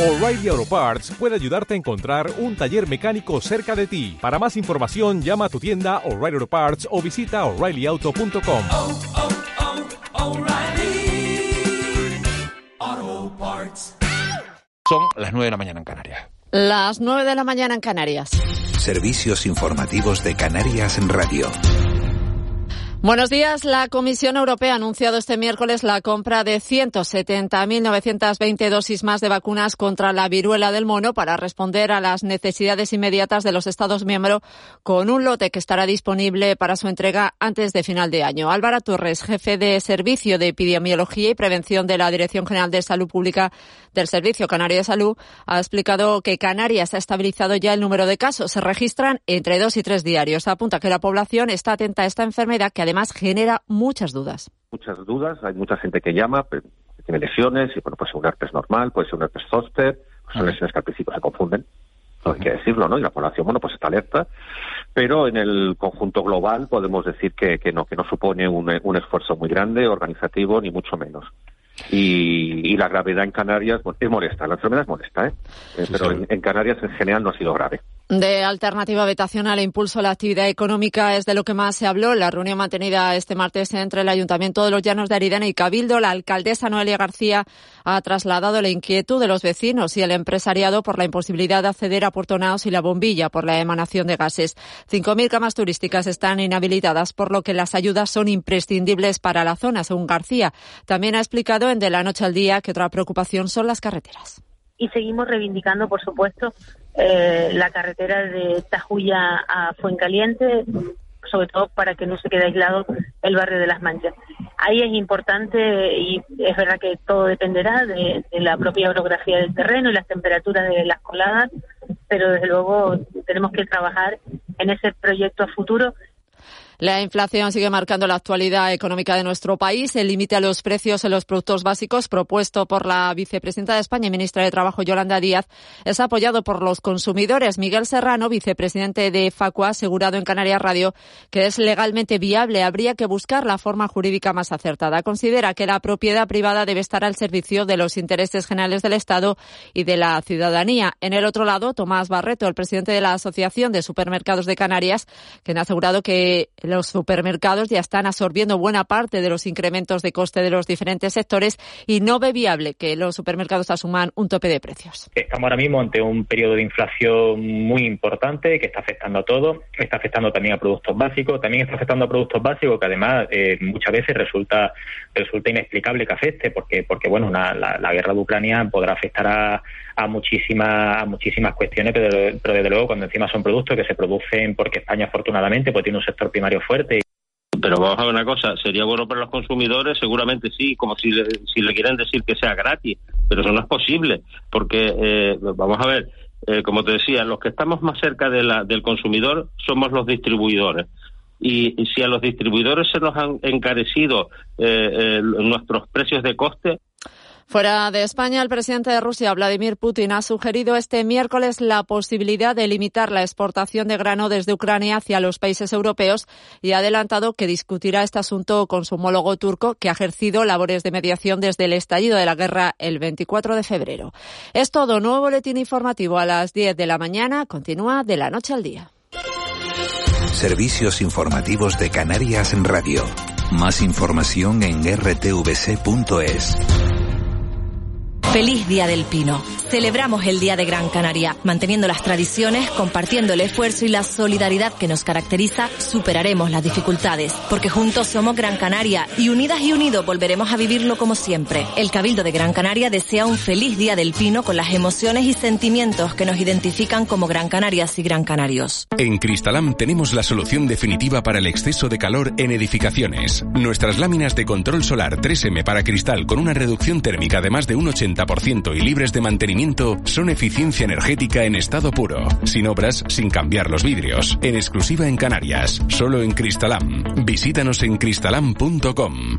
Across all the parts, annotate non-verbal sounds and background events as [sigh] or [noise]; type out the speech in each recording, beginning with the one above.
O'Reilly Auto Parts puede ayudarte a encontrar un taller mecánico cerca de ti. Para más información, llama a tu tienda O'Reilly Auto Parts o visita oreillyauto.com. oh, oh, Parts. Son las 9 de la mañana en Canarias. Las 9 de la mañana en Canarias. Servicios informativos de Canarias en Radio. Buenos días. La Comisión Europea ha anunciado este miércoles la compra de 170.920 dosis más de vacunas contra la viruela del mono para responder a las necesidades inmediatas de los Estados miembros con un lote que estará disponible para su entrega antes de final de año. Álvaro Torres, jefe de Servicio de Epidemiología y Prevención de la Dirección General de Salud Pública del Servicio Canario de Salud, ha explicado que Canarias ha estabilizado ya el número de casos. Se registran entre dos y tres diarios. Apunta que la población está atenta a esta enfermedad que además genera muchas dudas. Muchas dudas, hay mucha gente que llama, que tiene lesiones, y bueno, puede ser un herpes normal, puede ser un herpes zóster, pues son lesiones que al principio se confunden, no hay que decirlo, ¿no? Y la población, bueno, pues está alerta, pero en el conjunto global podemos decir que, que no, que no supone un, un esfuerzo muy grande, organizativo, ni mucho menos. Y, y, la gravedad en Canarias bueno, es molesta, la enfermedad es molesta, ¿eh? pero en, en, Canarias en general no ha sido grave. De alternativa habitacional e impulso a la actividad económica es de lo que más se habló. La reunión mantenida este martes entre el Ayuntamiento de los Llanos de Aridane y Cabildo, la alcaldesa Noelia García ha trasladado la inquietud de los vecinos y el empresariado por la imposibilidad de acceder a Puerto Naos y la bombilla por la emanación de gases. 5.000 camas turísticas están inhabilitadas, por lo que las ayudas son imprescindibles para la zona, según García. También ha explicado en De la Noche al Día que otra preocupación son las carreteras. Y seguimos reivindicando, por supuesto, eh, la carretera de Tajuya a Fuencaliente, sobre todo para que no se quede aislado el barrio de Las Manchas. Ahí es importante y es verdad que todo dependerá de, de, la propia orografía del terreno y las temperaturas de las coladas, pero desde luego tenemos que trabajar en ese proyecto a futuro la inflación sigue marcando la actualidad económica de nuestro país. El límite a los precios en los productos básicos propuesto por la vicepresidenta de España y ministra de Trabajo Yolanda Díaz es apoyado por los consumidores. Miguel Serrano, vicepresidente de Facua, ha asegurado en Canarias Radio que es legalmente viable. Habría que buscar la forma jurídica más acertada. Considera que la propiedad privada debe estar al servicio de los intereses generales del Estado y de la ciudadanía. En el otro lado, Tomás Barreto, el presidente de la Asociación de Supermercados de Canarias, quien ha asegurado que los supermercados ya están absorbiendo buena parte de los incrementos de coste de los diferentes sectores y no ve viable que los supermercados asuman un tope de precios. Estamos ahora mismo ante un periodo de inflación muy importante que está afectando a todo, está afectando también a productos básicos, también está afectando a productos básicos que además eh, muchas veces resulta resulta inexplicable que afecte porque porque bueno una, la, guerra de Ucrania podrá afectar a, a muchísimas a muchísimas cuestiones pero, pero desde luego cuando encima son productos que se producen porque España afortunadamente pues tiene un sector primario fuerte pero vamos a ver una cosa, sería bueno para los consumidores, seguramente sí, como si le, si le quieren decir que sea gratis, pero eso no es posible, porque eh, vamos a ver, eh, como te decía, los que estamos más cerca del consumidor somos los distribuidores. Y, y, si a los distribuidores se nos han encarecido eh, eh, nuestros precios de coste, Fuera de España, el presidente de Rusia, Vladimir Putin, ha sugerido este miércoles la posibilidad de limitar la exportación de grano desde Ucrania hacia los países europeos y ha adelantado que discutirá este asunto con su homólogo turco, que ha ejercido labores de mediación desde el estallido de la guerra el 24 de febrero. Es todo. Nuevo boletín informativo a las 10 de la mañana. Continúa de la noche al día. Servicios informativos de Canarias en Radio. Más información en rtvc.es. Feliz Día del Pino. Celebramos el Día de Gran Canaria. Manteniendo las tradiciones, compartiendo el esfuerzo y la solidaridad que nos caracteriza, superaremos las dificultades. Porque juntos somos Gran Canaria y unidas y unidos volveremos a vivirlo como siempre. El Cabildo de Gran Canaria desea un feliz Día del Pino con las emociones y sentimientos que nos identifican como Gran Canarias y Gran Canarios. En Cristalam tenemos la solución definitiva para el exceso de calor en edificaciones. Nuestras láminas de control solar 3M para cristal con una reducción térmica de más de un 80 y libres de mantenimiento son eficiencia energética en estado puro, sin obras, sin cambiar los vidrios, en exclusiva en Canarias, solo en Cristalam. Visítanos en cristalam.com.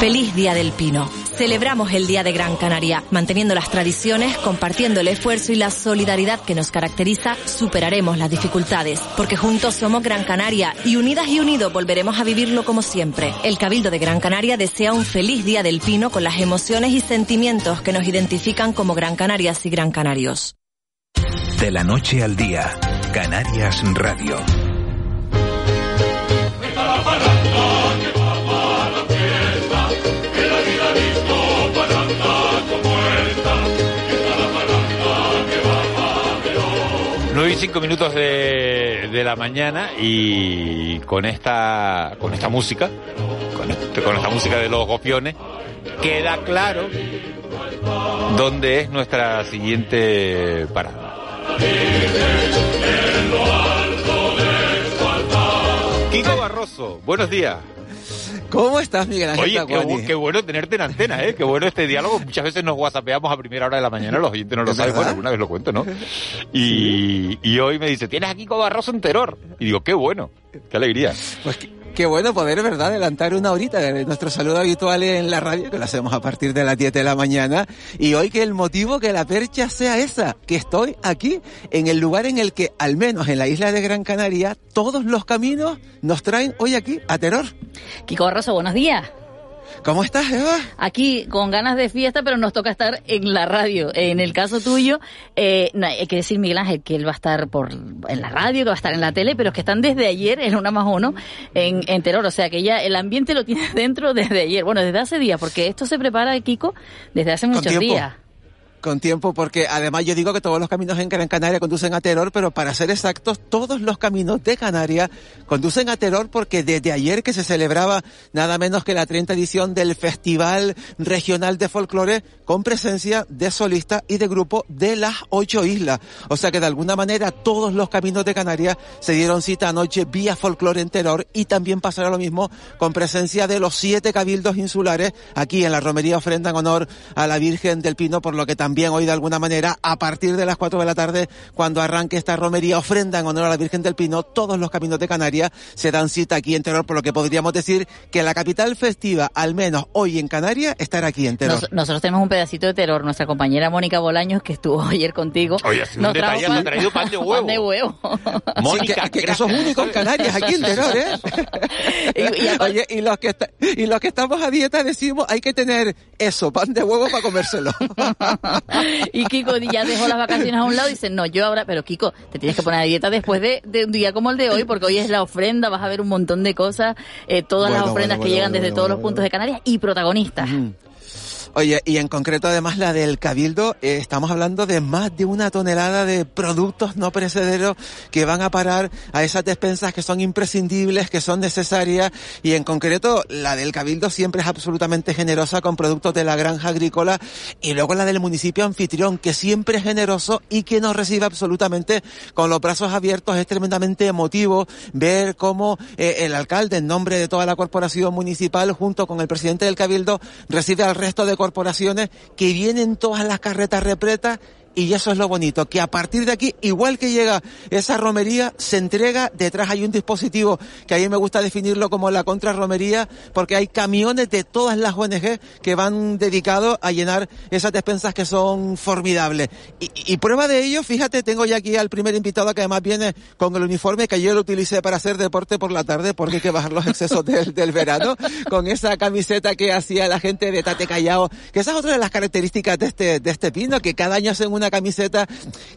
Feliz Día del Pino. Celebramos el Día de Gran Canaria, manteniendo las tradiciones, compartiendo el esfuerzo y la solidaridad que nos caracteriza, superaremos las dificultades, porque juntos somos Gran Canaria y unidas y unidos volveremos a vivirlo como siempre. El Cabildo de Gran Canaria desea un feliz Día del Pino con las emociones y sentimientos que nos identifican como Gran Canarias y Gran Canarios. De la noche al día, Canarias Radio. Nueve y cinco minutos de, de la mañana y con esta con esta música, con, este- con esta música de los gopiones, queda claro dónde es nuestra siguiente parada. Kiko Barroso, buenos días. ¿Cómo estás, Miguel Ángel Oye, qué, qué bueno tenerte en antena, ¿eh? Qué bueno este diálogo. Muchas veces nos whatsappeamos a primera hora de la mañana, los oyentes no lo ¿Es saben, bueno, alguna vez lo cuento, ¿no? Y, y hoy me dice, tienes a Kiko Barroso en Terror. Y digo, qué bueno, qué alegría. Pues qué, qué bueno poder, ¿verdad?, adelantar una horita de nuestro saludo habitual en la radio, que lo hacemos a partir de las 10 de la mañana. Y hoy que el motivo que la percha sea esa, que estoy aquí, en el lugar en el que, al menos en la isla de Gran Canaria, todos los caminos nos traen hoy aquí a Terror. Kiko Barroso, buenos días. ¿Cómo estás, Eva? Aquí con ganas de fiesta, pero nos toca estar en la radio. En el caso tuyo, eh, no, hay que decir, Miguel Ángel, que él va a estar por en la radio, que va a estar en la tele, pero es que están desde ayer, en una más uno, en, en Terror. O sea que ya el ambiente lo tiene [laughs] dentro desde ayer. Bueno, desde hace días, porque esto se prepara, Kiko, desde hace muchos días. Con tiempo, porque además yo digo que todos los caminos en Gran Canaria conducen a Terror, pero para ser exactos, todos los caminos de Canarias conducen a Terror porque desde ayer que se celebraba nada menos que la 30 edición del Festival Regional de Folclore con presencia de solistas y de grupo de las ocho islas. O sea que de alguna manera todos los caminos de Canarias se dieron cita anoche vía folclore en Terror y también pasará lo mismo con presencia de los siete cabildos insulares aquí en la romería ofrenda en honor a la Virgen del Pino, por lo que también hoy de alguna manera a partir de las cuatro de la tarde cuando arranque esta romería ofrenda en honor a la Virgen del Pino, todos los caminos de Canarias se dan cita aquí en Terror, por lo que podríamos decir que la capital festiva, al menos hoy en Canarias, estará aquí en Terror. Nos- nosotros tenemos un pedacito de terror. Nuestra compañera Mónica Bolaños, que estuvo [laughs] ayer contigo, Oye, un nos trajo ha traído pan de huevo. Pan de huevo. [laughs] Mónica, Sí, que, que eso es único en Canarias, aquí en Terror, ¿eh? [laughs] Oye, y los, que está- y los que estamos a dieta decimos hay que tener eso, pan de huevo para comérselo. Y Kiko ya dejó las vacaciones a un lado y dice, no, yo ahora, pero Kiko, te tienes que poner a dieta después de, de un día como el de hoy, porque hoy es la ofrenda, vas a ver un montón de cosas, eh, todas las ofrendas bueno, que llegan desde todos los puntos de Canarias y protagonistas. Oye, y en concreto además la del Cabildo, eh, estamos hablando de más de una tonelada de productos no perecederos que van a parar a esas despensas que son imprescindibles, que son necesarias, y en concreto la del Cabildo siempre es absolutamente generosa con productos de la granja agrícola, y luego la del municipio anfitrión, que siempre es generoso y que nos recibe absolutamente con los brazos abiertos, es tremendamente emotivo ver cómo eh, el alcalde, en nombre de toda la corporación municipal, junto con el presidente del Cabildo, recibe al resto de corporaciones que vienen todas las carretas repletas y eso es lo bonito, que a partir de aquí, igual que llega esa romería, se entrega, detrás hay un dispositivo que a mí me gusta definirlo como la contrarromería, porque hay camiones de todas las ONG que van dedicados a llenar esas despensas que son formidables. Y, y prueba de ello, fíjate, tengo ya aquí al primer invitado que además viene con el uniforme que yo lo utilicé para hacer deporte por la tarde, porque hay que bajar los excesos del, del verano, con esa camiseta que hacía la gente de Tate Callao, que esa es otra de las características de este, de este pino, que cada año hacen una camiseta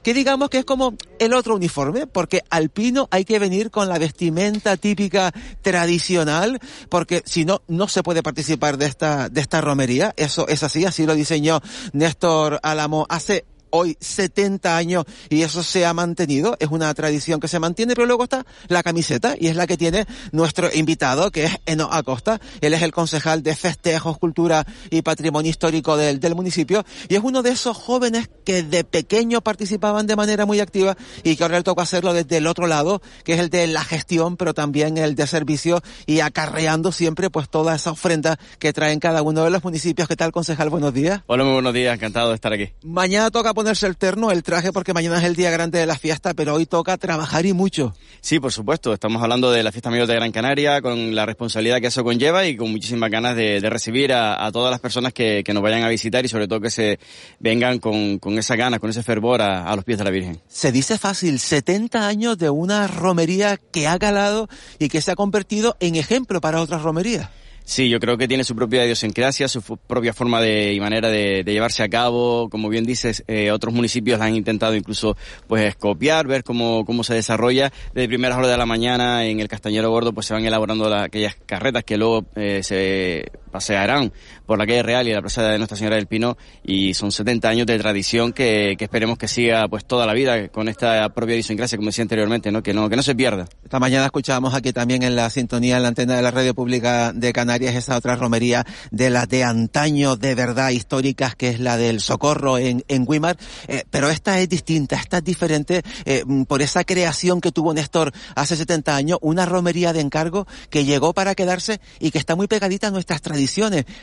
que digamos que es como el otro uniforme, porque al pino hay que venir con la vestimenta típica tradicional, porque si no, no se puede participar de esta, de esta romería. Eso es así, así lo diseñó Néstor Álamo hace hoy 70 años y eso se ha mantenido, es una tradición que se mantiene, pero luego está la camiseta y es la que tiene nuestro invitado que es Eno Acosta, él es el concejal de festejos, cultura y patrimonio histórico del, del municipio y es uno de esos jóvenes que de pequeño participaban de manera muy activa y que ahora le toca hacerlo desde el otro lado, que es el de la gestión, pero también el de servicio y acarreando siempre pues toda esa ofrenda que traen cada uno de los municipios. ¿Qué tal, concejal? Buenos días. Hola, muy buenos días, encantado de estar aquí. Mañana toca ponerse el terno, el traje, porque mañana es el día grande de la fiesta, pero hoy toca trabajar y mucho. Sí, por supuesto. Estamos hablando de la fiesta mayor de Gran Canaria, con la responsabilidad que eso conlleva y con muchísimas ganas de, recibir a, todas las personas que, nos vayan a visitar y sobre todo que se vengan con, con esa ganas, con ese fervor a, los pies de la Virgen. Se dice fácil, 70 años de una romería que ha calado y que se ha convertido en ejemplo para otras romerías. Sí, yo creo que tiene su propia idiosincrasia, su propia forma de, y manera de, llevarse a cabo. Como bien dices, eh, otros municipios la han intentado incluso pues copiar, ver cómo, cómo se desarrolla. Desde primeras horas de la mañana en el Castañero Gordo pues se van elaborando aquellas carretas que luego eh, se pasearán por la calle Real y la plaza de Nuestra Señora del Pino y son 70 años de tradición que, esperemos que siga pues toda la vida con esta propia idiosincrasia, como decía anteriormente, ¿no? Que no, que no se pierda. Esta mañana escuchábamos aquí también en la sintonía en la antena de la radio pública de Canarias esa otra romería de las de antaño de verdad históricas que es la del Socorro en, en Guimar, eh, pero esta es distinta, esta es diferente eh, por esa creación que tuvo Néstor hace 70 años, una romería de encargo que llegó para quedarse y que está muy pegadita a nuestras tradiciones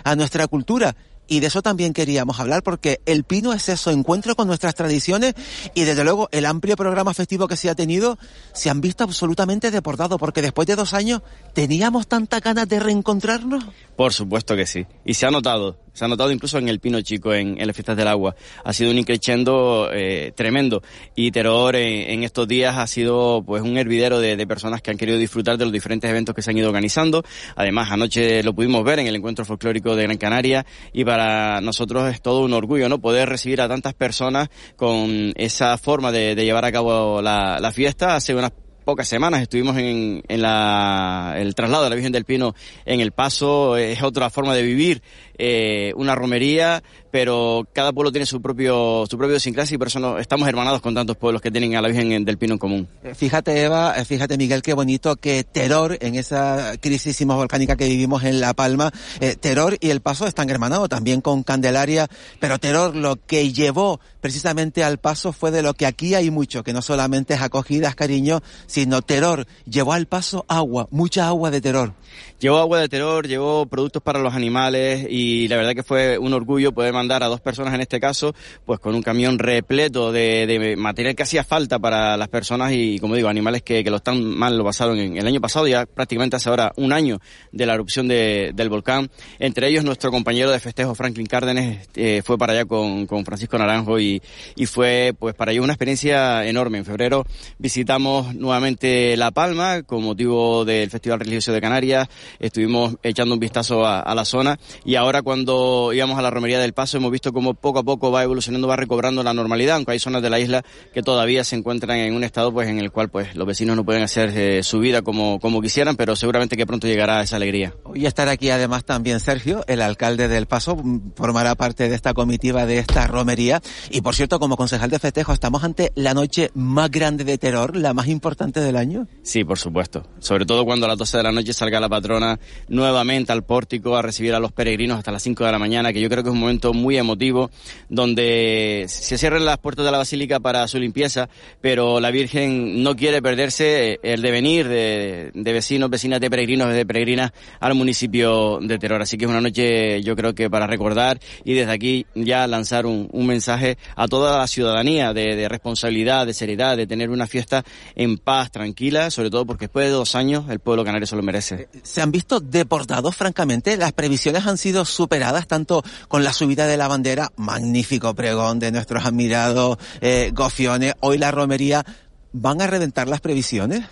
a nuestra cultura. Y de eso también queríamos hablar porque el Pino es eso, encuentro con nuestras tradiciones y desde luego el amplio programa festivo que se ha tenido se han visto absolutamente deportados porque después de dos años teníamos tanta ganas de reencontrarnos. Por supuesto que sí. Y se ha notado, se ha notado incluso en el Pino Chico, en, las fiestas del agua. Ha sido un increchendo eh, tremendo. Y Terror en, estos días ha sido pues un hervidero de, personas que han querido disfrutar de los diferentes eventos que se han ido organizando. Además, anoche lo pudimos ver en el encuentro folclórico de Gran Canaria y para nosotros es todo un orgullo, ¿no? Poder recibir a tantas personas con esa forma de, llevar a cabo la, la fiesta. Hace unas pocas semanas estuvimos en, en la, el traslado de la Virgen del Pino en El Paso, es otra forma de vivir eh, una romería, pero cada pueblo tiene su propio su propio sincrasia y por eso estamos hermanados con tantos pueblos que tienen a la Virgen del Pino en común. Eh, fíjate Eva, eh, fíjate Miguel, qué bonito que Terror, en esa crisis volcánica que vivimos en La Palma, Terror y El Paso están hermanados también con Candelaria, pero Terror lo que llevó precisamente al Paso fue de lo que aquí hay mucho, que no solamente es acogidas, cariño, sino Terror, llevó al Paso agua, mucha agua de Terror. Llevó agua de Terror, llevó productos para los animales y y la verdad que fue un orgullo poder mandar a dos personas en este caso, pues con un camión repleto de, material que hacía falta para las personas y, como digo, animales que, lo están mal lo pasaron en el año pasado, ya prácticamente hace ahora un año de la erupción del volcán. Entre ellos nuestro compañero de festejo Franklin Cárdenes eh, fue para allá con, Francisco Naranjo y, y fue pues para ellos una experiencia enorme. En febrero visitamos nuevamente La Palma con motivo del Festival Religioso de Canarias, estuvimos echando un vistazo a, a la zona y ahora cuando íbamos a la romería del Paso hemos visto cómo poco a poco va evolucionando, va recobrando la normalidad, aunque hay zonas de la isla que todavía se encuentran en un estado pues en el cual pues los vecinos no pueden hacer eh, su vida como, como quisieran, pero seguramente que pronto llegará esa alegría. Hoy estará aquí además también Sergio, el alcalde del Paso, mm, formará parte de esta comitiva de esta romería y por cierto como concejal de festejo estamos ante la noche más grande de terror, la más importante del año. Sí, por supuesto, sobre todo cuando a las 12 de la noche salga la patrona nuevamente al pórtico a recibir a los peregrinos hasta las 5 de la mañana, que yo creo que es un momento muy emotivo, donde se cierran las puertas de la basílica para su limpieza, pero la Virgen no quiere perderse el devenir de, de vecinos, vecinas de peregrinos, de peregrinas al municipio de Terror. Así que es una noche, yo creo que para recordar y desde aquí ya lanzar un, un mensaje a toda la ciudadanía de, de responsabilidad, de seriedad, de tener una fiesta en paz, tranquila, sobre todo porque después de dos años el pueblo canario se lo merece. Se han visto deportados, francamente, las previsiones han sido superadas tanto con la subida de la bandera, magnífico pregón de nuestros admirados eh, gofiones, hoy la romería, ¿van a reventar las previsiones?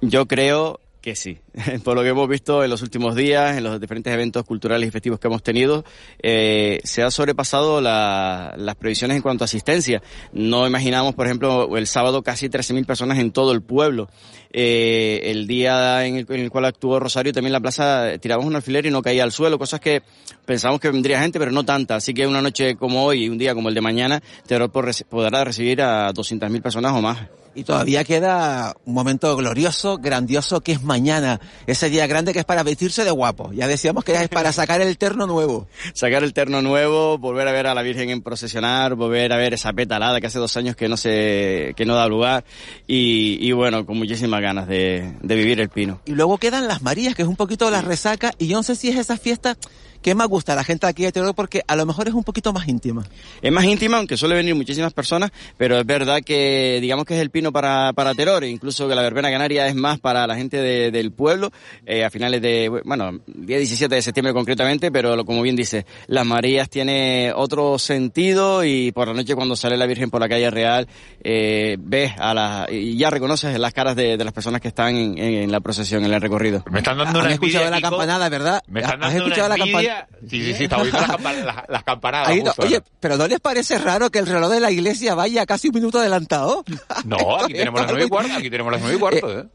Yo creo que sí. [laughs] Por lo que hemos visto en los últimos días, en los diferentes eventos culturales y festivos que hemos tenido, eh, se ha sobrepasado las previsiones en cuanto a asistencia. No imaginamos, por ejemplo, el sábado casi 13.000 personas en todo el pueblo. Eh, el día en el, cual actuó Rosario, también la plaza tiramos un alfiler y no caía al suelo, cosas que pensamos que vendría gente, pero no tanta. Así que una noche como hoy y un día como el de mañana, Terror podrá recibir a 200.000 personas o más. Y todavía queda un momento glorioso, grandioso, que es mañana. Ese día grande que es para vestirse de guapo. Ya decíamos que es para sacar el terno nuevo. [laughs] Sacar el terno nuevo, volver a ver a la Virgen en procesionar, volver a ver esa petalada que hace dos años que no se, que no da lugar. Y, bueno, con muchísimas ganas de, de vivir el pino. Y luego quedan las Marías, que es un poquito la resaca. Y yo no sé si es esa fiesta ¿Qué más gusta a la gente aquí de Teruel? Porque a lo mejor es un poquito más íntima. Es más íntima, aunque suele venir muchísimas personas, pero es verdad que digamos que es el pino para, para incluso que la verbena canaria es más para la gente de- del pueblo, eh, a finales de, bueno, día 17 de septiembre concretamente, pero lo- como bien dice, las Marías tiene otro sentido y por la noche cuando sale la Virgen por la calle Real, eh, ves a las, y ya reconoces las caras de, de las personas que están en, en la procesión, en el recorrido. Me están dando ¿Han una escuchado envidia, la Kiko. campanada, verdad? Me están ¿Has escuchado una la envidia. Sí, sí, sí, está oyendo las, campa- las- las campanadas. Ahí no- justo oye, pero ¿no les parece raro que el reloj de la iglesia vaya casi un minuto adelantado? [laughs] No, aquí [laughs] tenemos las nueve y cuarto, aquí tenemos las nueve y cuarto, ¿eh?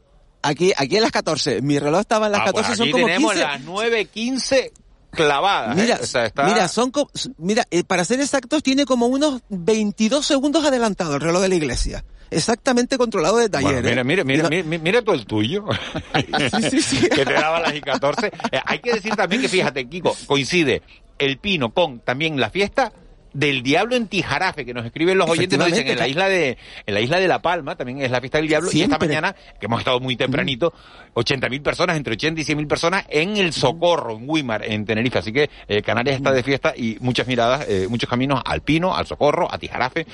Aquí, aquí en las 14. Mi reloj estaba en las Ah, 14, pues son aquí como tenemos 15. las 9.15 clavadas. ¿eh? Mira, O sea, está- mira, son mira, eh, para ser exactos, tiene como unos 22 segundos adelantado el reloj de la iglesia. Exactamente controlado de Bueno, taller. mira, ¿eh? mira, mira, no- mira, mira tú el tuyo. [laughs] que te daba las y 14. Eh, hay que decir también que, fíjate, Kiko, coincide el pino con también la fiesta del diablo en Tijarafe, que nos escriben los oyentes, nos dicen en la isla de, en la isla de La Palma, también es la fiesta del diablo, y esta mañana, que hemos estado muy tempranito, 80.000 personas, entre 80 y 100.000 personas en el Socorro, en Wimar, en Tenerife. Así que eh, Canarias está de fiesta y muchas miradas, eh, muchos caminos al Pino, al Socorro, a Tijarafe.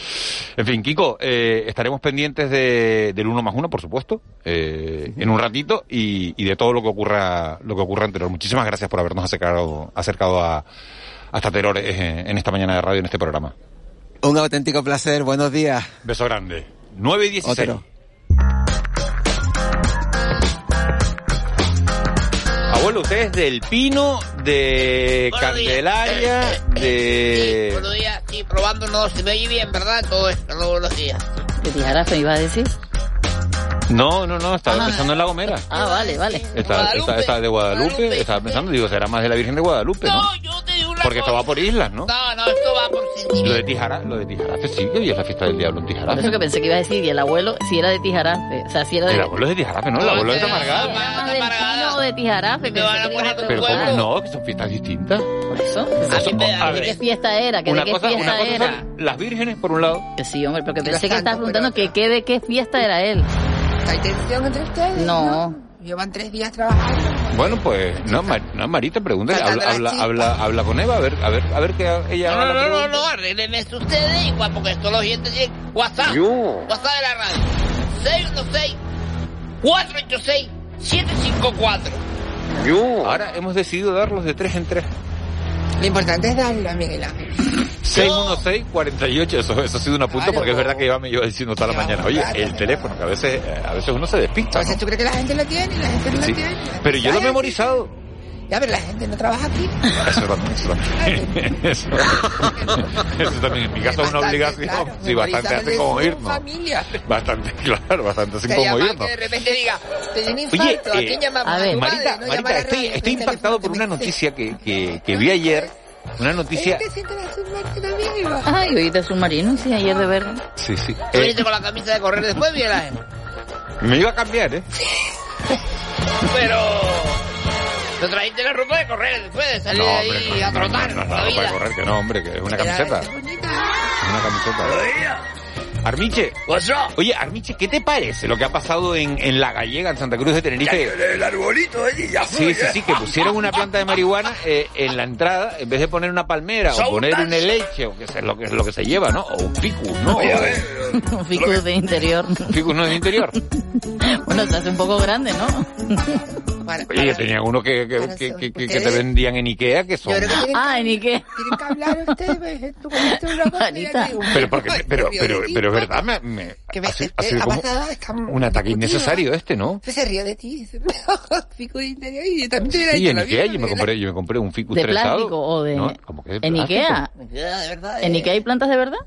En fin, Kiko, eh, estaremos pendientes de, del uno más uno, por supuesto, eh, en un ratito y, y de todo lo que ocurra, lo que ocurra anterior. Muchísimas gracias por habernos acercado, acercado a, hasta Teror eh, en esta mañana de radio, en este programa. Un auténtico placer, buenos días. Beso grande. 9 y 16. Otero. Abuelo, usted es del Pino, de Candelaria, de... Buenos días, sí, probando, no, se me oye bien, ¿verdad? Todo esto, no, buenos días. ¿Qué tijarafe iba a decir? No, no, no, estaba Ah. pensando en La Gomera. Ah, vale, vale. Estaba, estaba- estaba de Guadalupe, estaba pensando, digo, será más de la Virgen de Guadalupe, ¿no? Porque esto va por islas, ¿no? No, no, esto va por Lo de Tijara, lo de Tijarafe sí, que hoy es la fiesta del diablo en Por Tijarafe. eso que pensé que iba a decir, y el abuelo, si era de tijarafe. O sea, si era de... El abuelo es de Tijarafe, ¿no? El abuelo es de pino o de tijarafe. Pensé que ibas a Pero preguntar. ¿cómo no? Que son fiestas distintas. Por eso. ¿De ver, qué fiesta era? ¿Que una ¿De qué cosa, fiesta una cosa era? son las vírgenes, por un lado. Que sí, hombre, pero que pensé que estabas preguntando que qué de qué fiesta era él. ¿Hay tensión entre ustedes? No. Llevan tres días trabajando. Bueno, pues, no, Mar- no Marita, pregúntale, habla, habla, la habla, habla con Eva, a ver, a ver, a ver qué ella No, no, no, no, pregunta. no, arreglen esto ustedes igual, porque esto los oyentes tienen WhatsApp. Yo. WhatsApp de la radio. 616-486-754. Ahora hemos decidido darlos de tres en tres. Lo importante es darlo a Miguel Ángel. 616-48, eso, eso ha sido un apunte porque es verdad que iba diciendo toda la mañana, oye, el teléfono, que a veces, a veces uno se despista, ¿no? Entonces, ¿tú crees que la gente lo tiene la gente no Sí. lo tiene? Pero yo lo he memorizado. Ya, pero la gente no trabaja aquí. Eso también, eso también. [laughs] Eso, eso también, en mi caso es una obligación. Sí, bastante Memorizar hace de como irnos. familia. Bastante, claro, bastante sin Te como irnos. que de repente diga, te un Oye, infarto, ¿a eh, quién llamamos? a ver, Marita, no Marita, a estoy, estoy impactado por una noticia que, que, que vi ayer. Una noticia. ¿Te sientes la? Ay, oíste submarino, sí, ayer de verano. Sí, sí. ¿Tú Eh, viniste con la camisa de correr después, Ángel? [laughs] me iba a cambiar, ¿eh? [laughs] Pero... Te trajiste la ropa de correr después de salir No, ahí hombre, a no, no, trotar no, no, la no, vida. para correr, que no, hombre, que es una camiseta. Es una camiseta. Armiche, oye, Armiche, ¿qué te parece lo que ha pasado en, en La Gallega, en Santa Cruz de Tenerife? El arbolito allí ya Sí, sí, sí, que pusieron una planta de marihuana eh, en la entrada, en vez de poner una palmera o poner un heleche, o que es lo que es lo que se lleva, ¿no? O un ficus, ¿no? Oye, a ver, Un ficus de interior. Un ficus no es de interior. [laughs] Bueno, se hace un poco grande, ¿no? Oye, tenían uno que, que, que, que- que- que te vendían en Ikea que son... Ah, ¿en Ikea? Tienen que hablar ustedes. Tú comiste una digo, Pero porque, pero, pero, pero es verdad, me, me- Que me- ha sido- eh, ha sido ha como un ataque innecesario este, ¿no? Se ríe de ti. [laughs] Fico de interior y yo también te Sí, en Ikea yo me compré, yo me compré un ficus ¿De plástico o de...? ¿No? ¿Cómo que de ¿En plástico? Ikea? Ya, de verdad. ¿En Ikea hay plantas de verdad?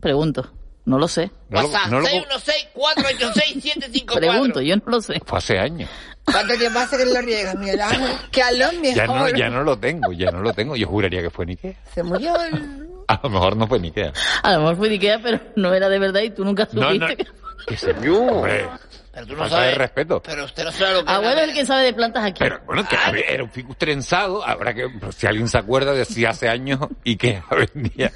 Pregunto. No lo sé. No lo- WhatsApp, no lo- 616-486-754. Pregunto, yo no lo sé. Fue hace años. ¿Cuánto tiempo hace que lo riegas, Miguel Ángel? Que a lo mejor Ya no, ya no lo tengo, ya no lo tengo. Yo juraría que fue en Ikea. se murió el... [laughs] A lo mejor no fue en Ikea. A lo mejor fue de Ikea, pero no era de verdad y tú nunca No, supiste. no. Que se Hombre, Pero tú no falta de sabes. respeto. Pero usted no sabe lo que Abuelo es es el que sabe de plantas aquí. Pero bueno, que había- era un ficus trenzado. Habrá que, pues, si alguien se acuerda de si hace años y que [laughs] vendía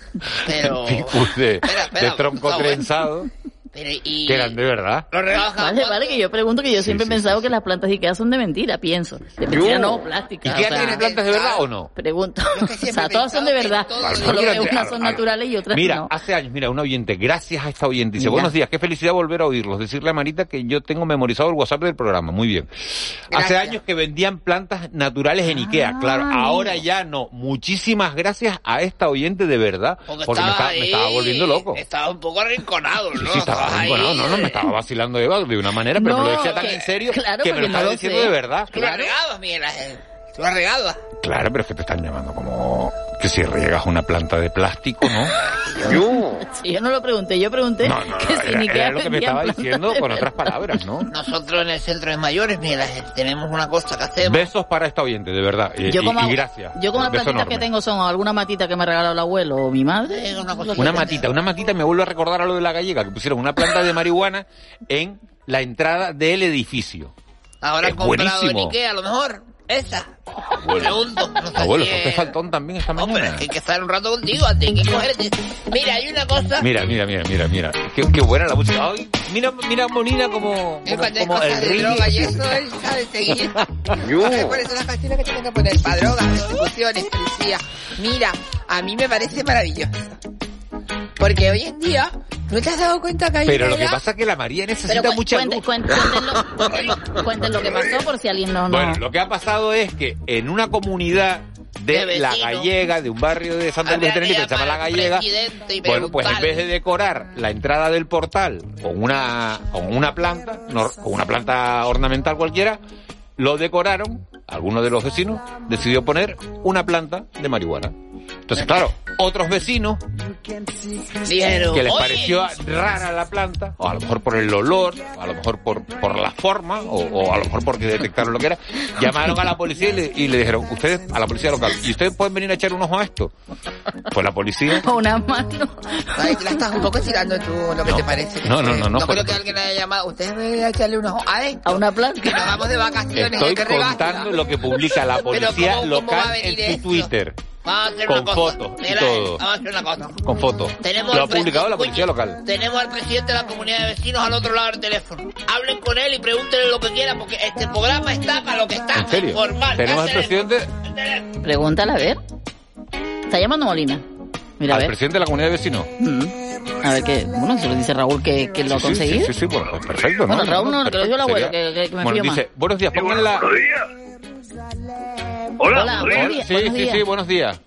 Pero- ficus de, Espera, espera, de tronco Gustavo, ¿eh? trenzado. Pero y... Que eran de verdad. Los regalos Vale, vale, que yo pregunto que yo siempre he pensado que las plantas de Ikea son de mentira, pienso. De mentira no, plásticas. ¿Y qué o sea, tienen plantas de verdad o no? Pregunto. [laughs] O sea, todas son de verdad. Solo que unas son naturales y otras Mira, no. hace años, mira, un oyente, gracias a esta oyente, dice, Mira. buenos días, qué felicidad volver a oírlos, decirle a Marita que yo tengo memorizado el WhatsApp del programa, muy bien. Hace años que vendían plantas naturales en Ikea, claro, mira. ahora ya no. Muchísimas gracias a esta oyente de verdad, porque, me, estaba me estaba volviendo loco. Estaba un poco arrinconado, ¿no? Estaba, bueno, no, no, me estaba vacilando Eva de una manera, pero me lo decía tan que- en serio claro, que me lo no estaba lo diciendo sé. de verdad. Tú lo has regado, Miguel Ángel. Tú lo has regado. Claro, pero es que te están llamando como que si riegas una planta de plástico, ¿no? [laughs] Yo. Sí, yo no lo pregunté, yo pregunté No, no, que si era, en lo que me estaba diciendo de con otras palabras, ¿no? Nosotros en el centro de mayores, Ángel, tenemos una cosa que hacemos. Besos para esta oyente, de verdad. Y, Yo como, y gracias. yo como las plantitas que tengo son alguna matita que me ha regalado el abuelo o mi madre. Una matita, una matita me vuelve a recordar a lo de la gallega, que pusieron una planta de marihuana en la entrada del edificio. Ahora Es han comprado en buenísimo. Ikea, a lo mejor. Esa. Abuelo, Pregunto. No sé abuelo, si es- te faltón también esta Hombre, mañana. es que hay que estar un rato contigo antes hay que [laughs] cogerte. Mira, hay una cosa. Mira, mira, mira, mira, mira. Qué, qué buena la música. Ay, mira, mira, Monina como, Es como, el de droga y eso, él sabe seguir. [laughs] Yo. Ay, Por eso las canciones que tienen que poner para drogas, persecuciones, policía. Mira, a mí me parece maravilloso. Porque hoy en día, ¿no te has dado cuenta que hay Pero lo que pasa es que la María necesita Pero mucha cuente- luz. cuente- [laughs] cuéntenlo, cuéntenlo- cuenten lo que pasó por si alguien no... no. Bueno, lo que ha pasado es que en una comunidad de, De la gallega, de un barrio de Santa Cruz de Tenerife, que se llama La Gallega, bueno, pues en vez de decorar la entrada del portal con una, con una planta, no- con una planta ornamental cualquiera, lo decoraron, alguno de los vecinos decidió poner una planta de marihuana. Entonces, claro, otros vecinos Dijeron, que les "Oye". pareció rara la planta, o a lo mejor por el olor, a lo mejor por, por la forma, o, o a lo mejor porque detectaron lo que era, llamaron a la policía y le, y le dijeron, ustedes, a la policía local, ¿y ustedes pueden venir a echar un ojo a esto? Pues la policía... [laughs] Una mano. Ay, te la estás un poco tirando tú, lo que No. te parece. No, no, no, no, No creo que alguien haya llamado. Ustedes deben echarle un ojo a esto. A una planta. Que nos vamos de vacaciones. Estoy contando lo que publica la policía ¿cómo- cómo va a local en su esto? Twitter. Vamos a hacer Con una cosa. fotos y todo. Vamos a hacer una cosa. Con fotos. Tenemos Lo ha publicado la policía local. Tenemos al presidente de la comunidad de vecinos al otro lado del teléfono. Hablen con él y pregúntenle lo que quieran porque este programa está para lo que está. ¿En serio? Informal. Tenemos al presidente, Pregúntale a ver. Está llamando Molina. Mira, a al ver. presidente de la comunidad de vecinos. Mm. A ver qué. Bueno, se lo dice Raúl que, que lo ha Sí, conseguido. Sí, sí, sí, bueno, pues perfecto, ¿no? Bueno, Raúl no, que lo dijo el abuelo, que, me Bueno, fío más. dice, buenos días, pongan la... Hola, Hola, buenos días. Sí, buenos sí, días. sí, buenos días.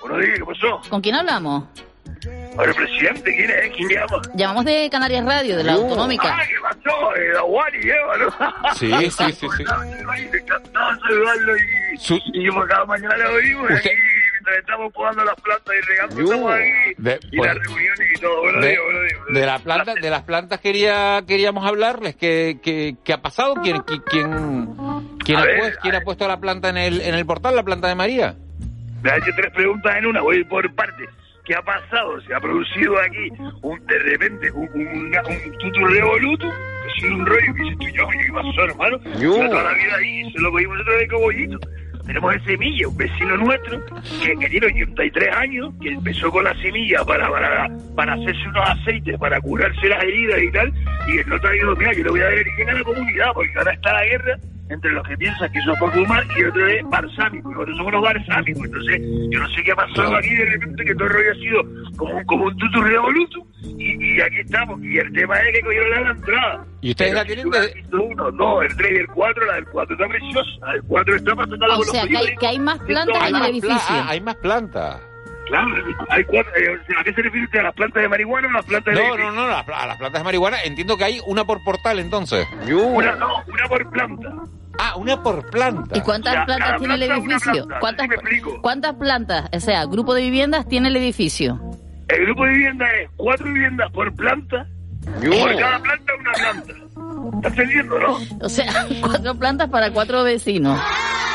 Buenos días, ¿qué pasó? ¿Con quién hablamos? Ahora, presidente, ¿quién es? ¿Quién llama? Llamamos de Canarias Radio, de la autonómica. Ah, ¿qué pasó? Eh, la Wani, Eva, ¿no? [laughs] Sí, sí, sí, sí. Me encantaba saludarlo y, Su- y por cada mañana lo oímos Usted- aquí mientras estamos podando las plantas y regando, Yo. estamos aquí. De- y pues- las reuniones y todo. De, días, buenos días. de la planta, de las plantas quería queríamos hablarles. ¿Qué, qué, qué ha pasado? ¿Quién, qui- quién, quién, ha, ver, pues- quién ha puesto la planta en el, en el portal, la planta de María? Me ha hecho tres preguntas en una, voy por partes. ¿Qué ha pasado? Se ha producido aquí un, de repente un, un, un tutu revoluto, que ha sido un rollo que dices tú, yo, ¿qué pasó, hermano? Yo. Yo toda la vida ahí se lo cogimos nosotros de cobollito. Tenemos el semilla, un vecino nuestro, que, que tiene 83 años, que empezó con la semilla para, para, para hacerse unos aceites, para curarse las heridas y tal, y el otro ha dicho, mira, yo le voy a dar origen a la comunidad, porque ahora está la guerra entre los que piensan que eso es por fumar y otro es balsámico, y nosotros somos los balsámicos, entonces yo no sé qué ha pasado aquí de repente que todo el rollo ha sido como un, como un tutu revoluto y, y aquí estamos, y el tema es que cogieron la entrada. ¿Y ustedes la tienen de- uno, no, el 3 y el 4, la del 4 está preciosa, la del 4 está para sacarla O sea, que hay, que hay más plantas en el edificio. pla- ah, hay más plantas. Claro, hay cuatro, eh, ¿a qué se refiere usted? ¿A las plantas de marihuana o a las plantas de No, no, no, las a las plantas de marihuana entiendo que hay una por portal entonces. Una, no, una por planta. Ah, una por planta. ¿Y cuántas Ya, plantas tiene el planta edificio? planta, ¿Cuántas, explico. ¿Cuántas plantas, o sea, grupo de viviendas tiene el edificio? El grupo de vivienda es cuatro viviendas por planta, por cada planta una planta. ¿Estás entendiendo, no? O sea, [laughs] cuatro plantas para cuatro vecinos.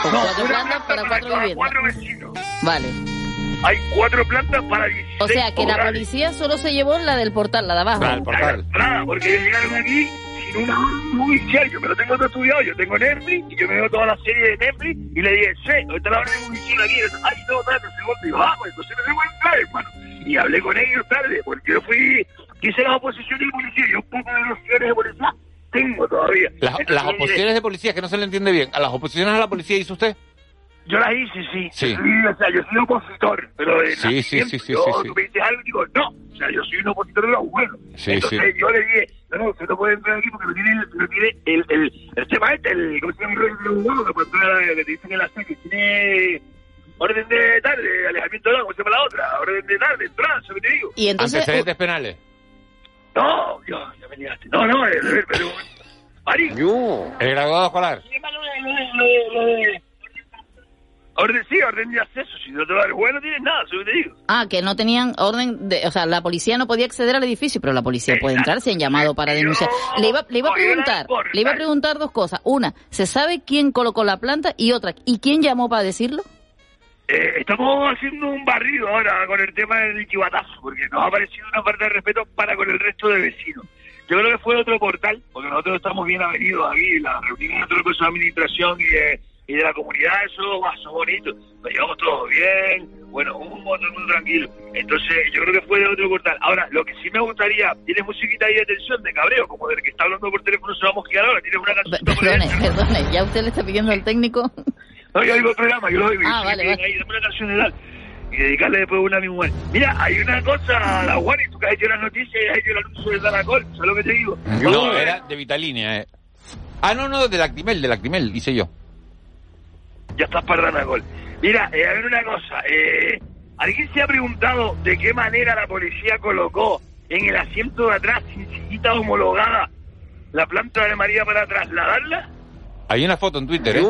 O No, cuatro una plantas planta para cuatro viviendas. cuatro vecinos. Vale. Hay cuatro plantas para 16 O sea, que la policía solo se llevó la del portal, la de abajo. Ah, el portal. Nada, porque ellos llegaron aquí sin una judicial. Yo me lo tengo todo estudiado. Yo tengo Netflix y yo me veo toda la serie de Netflix y le dije, sí, ¿dónde está la orden judicial aquí? Ay, no. Y yo, ah, pues entonces no se puede entrar, hermano. Y hablé con ellos tarde, porque yo fui Quise las oposiciones de policía, yo un poco de nociones de policía tengo todavía. Las, Entonces, las oposiciones de policía, que no se le entiende bien. ¿A las oposiciones a la policía hizo usted? Yo las hice, sí. Sí. O sea, yo soy opositor, pero de Sí, sí, sí, sí, yo, sí, sí. tú me dices algo y digo, no. O sea, yo soy un opositor de los buenos. Sí, Entonces sí. yo le dije, no, no, usted no puede entrar aquí porque no tiene, el- no tiene el, el, el tema este, el, ¿cómo se llama? El abogado que que te dicen en la serie, tiene orden de tarde, alejamiento de la, ¿cómo se llama la otra? Orden de tarde, entrada, ¿sabes qué te digo? Y entonces, Antecedentes penales. No, Dios, ya me. No, no, el, el, pero... Ari, [laughs] El graduado escolar. lo de... Orden, sí, orden de acceso. Si no te va el juez, no tienes nada, ¿sabes qué te digo? ah, que no tenían orden de, o sea, la policía no podía acceder al edificio, pero la policía puede entrar si han llamado para denunciar. Le iba, le iba a preguntar, le iba a preguntar dos cosas. Una, ¿se sabe quién colocó la planta? Y otra, ¿y quién llamó para decirlo? Eh, estamos haciendo un barrido ahora con el tema del chivatazo, porque nos ha parecido una falta de respeto para con el resto de vecinos. Yo creo que fue otro portal, porque nosotros estamos bien avenidos aquí, la el Consejo de Administración y de, y de la comunidad, eso va, son bonito, nos llevamos todos bien, bueno, un montón muy tranquilo. Entonces, yo creo que fue de otro portal. Ahora, lo que sí me gustaría, tienes musiquita ahí de tensión, de cabreo, como del que está hablando por teléfono, se va a mosquear ahora, tienes una canción. Perdone, perdone, ya usted le está pidiendo al técnico. No, yo digo el programa, yo lo digo. Ah, vale. Ahí, una canción de tal. Y dedicarle después una a mi mujer. Mira, hay una cosa, la Juan, y tú que has hecho las noticias y has hecho el anuncio del Danacol, ¿sabes lo que te digo? No, era de Vitalínea. Eh. Ah, no, no, de Lactimel, de Lactimel, hice yo. Ya estás para Danacol. Mira, eh, a ver una cosa. Eh, ¿Alguien se ha preguntado de qué manera la policía colocó en el asiento de atrás, sin sillita homologada, la planta de María para trasladarla? Hay una foto en Twitter, ¿eh?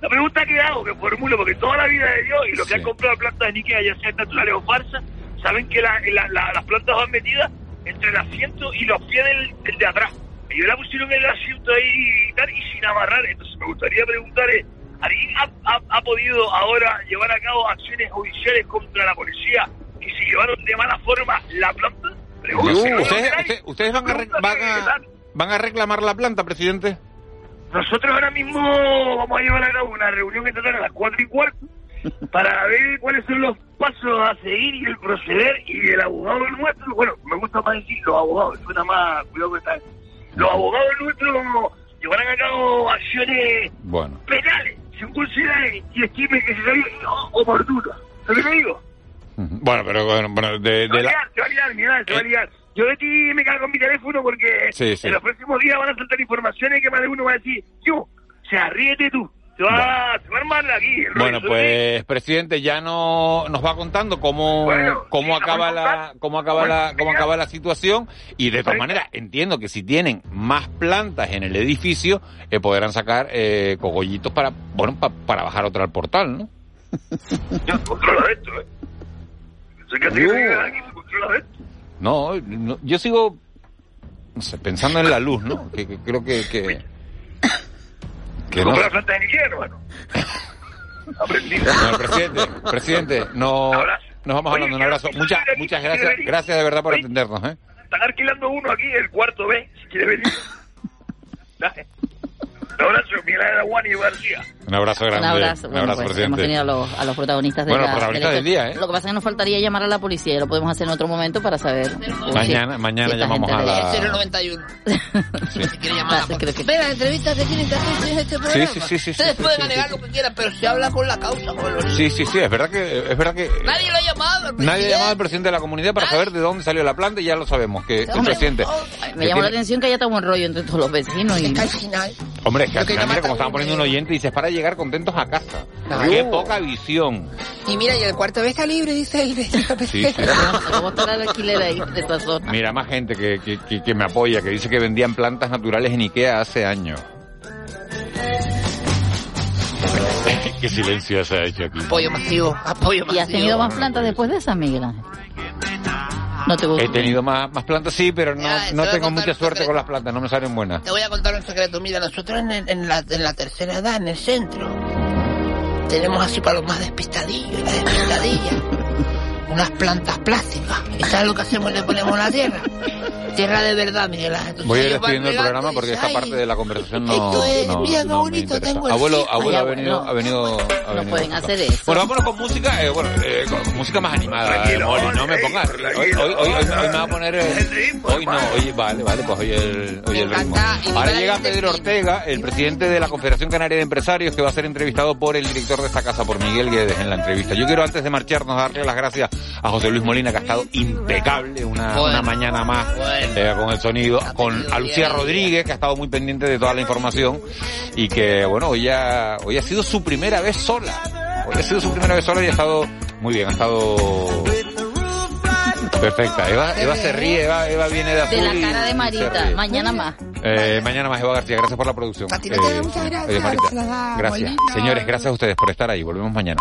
La pregunta que hago, que formulo, porque toda la vida de Dios y los que han comprado plantas de níquel, ya sean naturales o falsas, saben que la- la- la- las plantas van metidas entre el asiento y los pies del, del de atrás. Ellos la pusieron en el asiento ahí y tal, y sin amarrar. Entonces me gustaría preguntar, eh, ¿alguien ha, ha- ha podido ahora llevar a cabo acciones judiciales contra la policía que se llevaron de mala forma la planta? ¿Ustedes, usted- ustedes van, a van, a, van a reclamar la planta, presidente? Nosotros ahora mismo vamos a llevar a cabo una reunión estatal a las cuatro y cuarto para ver cuáles son los pasos a seguir y el proceder y el abogado nuestro, bueno, me gusta más decir los abogados, suena más, cuidado que tal. Los abogados nuestros llevarán a cabo acciones Bueno. penales, según y se sean oportunas. ¿Sabes lo que digo? Bueno, pero bueno, bueno, de, va de la... liar, se va a liar, mira, se va a liar. Yo de ti me cargo en mi teléfono porque Sí, sí. en los próximos días van a saltar informaciones que más de uno va a decir, yo, o sea, ríete tú, va, se va a armar aquí. el Bueno, rollo, pues presidente ya no nos va contando cómo Bueno, cómo sí, acaba la cómo acaba Bueno, la cómo acaba la situación y de todas maneras entiendo que si tienen más plantas en el edificio eh, podrán sacar eh, cogollitos para bueno pa- para bajar otra al portal, ¿no? Yo controla esto, ¿eh? No, no, yo sigo no sé, pensando en la luz, ¿no? Que, que creo que que, que no. Compra la planta de Niquel, hermano. [laughs] Aprendí. Bueno, presidente, presidente, no nos vamos hablando, un abrazo. Muchas muchas gracias, gracias de verdad por atendernos, ¿eh? Están alquilando uno aquí, el cuarto B, si quiere venir. [laughs] Un Miguel y García. Un abrazo grande. Un abrazo. Un Bueno, abrazo, pues, hemos tenido a los, a los protagonistas de Bueno, la, protagonistas de la- del día, ¿eh? Lo que pasa es que nos faltaría llamar a la policía y lo podemos hacer en otro momento para saber. Mañana- si- mañana si llamamos a la- de- 091. Si quiere llamar a la que- Ve, las entrevistas que tienen que hacer en este programa. sí, sí, sí, sí, Ustedes sí, pueden sí, alegar sí. lo que quieran, pero se habla con la causa, con los... Sí, sí, sí, es verdad que es verdad que Nadie lo ha llamado, el nadie ha llamado al presidente de la comunidad para saber de dónde salió la planta y ya lo sabemos que el Hombre, presidente Me que llamó la atención que haya tan buen rollo entre todos los vecinos. Y... al final... Hombre, es que al que final, mira como estaban poniendo un oyente y dices para llegar contentos a casa. Claro. Qué poca visión. Y mira, y el cuarto está libre, dice el vecino. Sí, sí. [laughs] ¿Cómo estará el alquiler ahí de esta zona? Mira, más gente que, que, que- que me apoya, que dice que vendían plantas naturales en Ikea hace años. [laughs] Qué silencio se ha hecho aquí. Apoyo masivo, apoyo ¿Y masivo. has tenido más plantas después de esas, Miguel Ángel? No te gusta. He tenido más, más plantas, sí, pero no, Ya, no tengo mucha suerte con las plantas, no me salen buenas. Te voy a contar un secreto. Mira, nosotros en, el- en la, en la tercera edad, en el centro, tenemos así para los más despistadillos las despistadillas, unas plantas plásticas. ¿Y sabes lo que hacemos? Le ponemos la tierra. Tierra de verdad, Miguel Ángel. Voy a ir despidiendo el programa porque esta "Ay, parte de la conversación no, esto es- no, mira qué no me bonito tengo el Abuelo, fijo". abuelo Ay, ha venido, abuelo. ha venido ha no venido pueden hacer eso. Bueno, vámonos con música, eh, bueno, eh, con música más animada, Tranquilo, eh, Molly, no me pongas. Hoy, hoy, hoy, hoy me va a poner. El ritmo, hoy no, oye, vale, vale, pues hoy el, hoy el ritmo. Ahora llega Pedro. Ortega, el presidente de la Confederación Canaria de Empresarios, que va a ser entrevistado por el director de esta casa, por Miguel Guedes, en la entrevista. Yo quiero, antes de marcharnos, darle las gracias a José Luis Molina, que ha estado impecable una, Bueno. una mañana más Bueno. eh, con el sonido, con a Lucía Rodríguez, que ha estado muy pendiente de toda la información y que, bueno, hoy ha, hoy ha sido su primera vez sola. Hoy ha sido su primera vez sola y ha estado muy bien, ha estado perfecta. Eva, Eva se ríe, Eva, Eva viene de azul De la cara de Marita, mañana más. Eh, mañana más Eva García, gracias por la producción. A ti no te da Eh, muchas gracias, Marita. Gracias. Señores, gracias a ustedes por estar ahí. Volvemos mañana.